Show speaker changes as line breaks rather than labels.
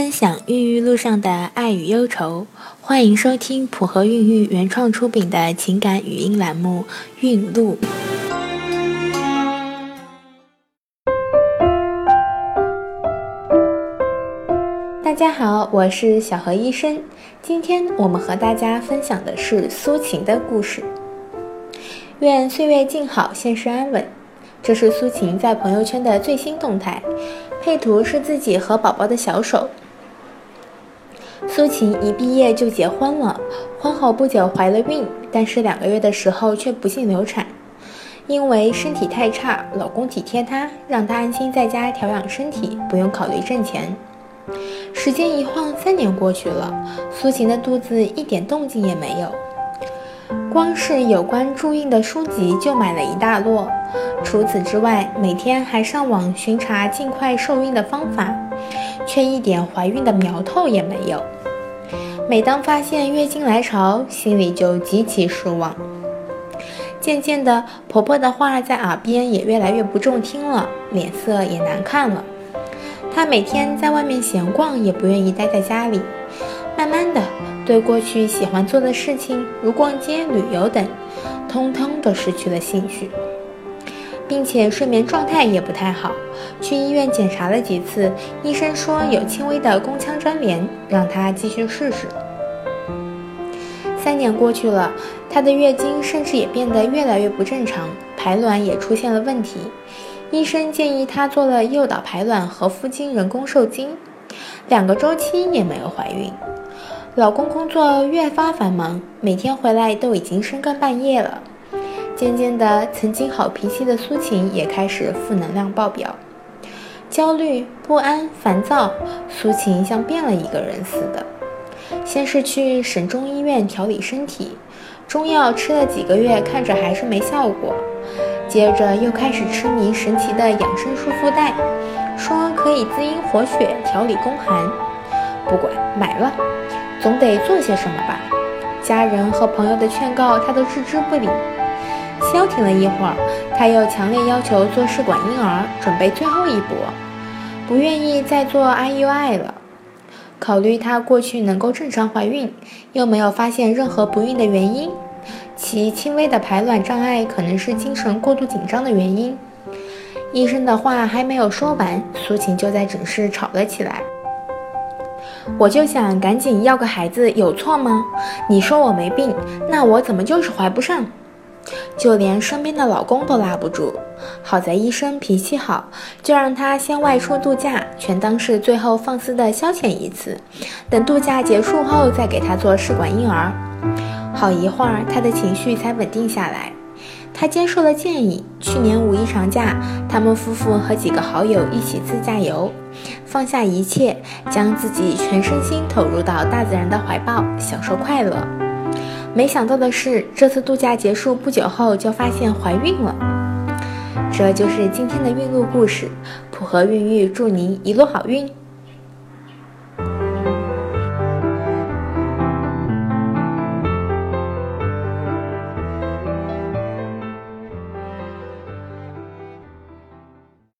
分享孕育路上的爱与忧愁，欢迎收听普和孕育原创出品的情感语音栏目《孕路》。大家好，我是小何医生。今天我们和大家分享的是苏晴的故事。愿岁月静好，现世安稳。这是苏晴在朋友圈的最新动态，配图是自己和宝宝的小手。苏晴一毕业就结婚了，婚后不久怀了孕，但是两个月的时候却不幸流产。因为身体太差，老公体贴她，让她安心在家调养身体，不用考虑挣钱。时间一晃，三年过去了，苏晴的肚子一点动静也没有。光是有关助孕的书籍就买了一大摞，除此之外，每天还上网巡查尽快受孕的方法，却一点怀孕的苗头也没有。每当发现月经来潮，心里就极其失望。渐渐的，婆婆的话在耳边也越来越不中听了，脸色也难看了。她每天在外面闲逛，也不愿意待在家里。慢慢的，对过去喜欢做的事情，如逛街、旅游等，通通都失去了兴趣，并且睡眠状态也不太好。去医院检查了几次，医生说有轻微的宫腔粘连，让她继续试试。三年过去了，她的月经甚至也变得越来越不正常，排卵也出现了问题。医生建议她做了诱导排卵和夫精人工受精，两个周期也没有怀孕。老公工作越发繁忙，每天回来都已经深更半夜了。渐渐的，曾经好脾气的苏晴也开始负能量爆表，焦虑、不安、烦躁，苏晴像变了一个人似的。先是去省中医院调理身体，中药吃了几个月，看着还是没效果。接着又开始痴迷神奇的养生束缚带，说可以滋阴活血、调理宫寒。不管，买了。总得做些什么吧，家人和朋友的劝告他都置之不理。消停了一会儿，他又强烈要求做试管婴儿，准备最后一搏，不愿意再做 IUI 了。考虑她过去能够正常怀孕，又没有发现任何不孕的原因，其轻微的排卵障碍可能是精神过度紧张的原因。医生的话还没有说完，苏晴就在诊室吵了起来。我就想赶紧要个孩子，有错吗？你说我没病，那我怎么就是怀不上？就连身边的老公都拉不住。好在医生脾气好，就让他先外出度假，全当是最后放肆的消遣一次。等度假结束后，再给他做试管婴儿。好一会儿，他的情绪才稳定下来。他接受了建议，去年五一长假，他们夫妇和几个好友一起自驾游，放下一切，将自己全身心投入到大自然的怀抱，享受快乐。没想到的是，这次度假结束不久后，就发现怀孕了。这就是今天的孕路故事，普和孕育祝您一路好运。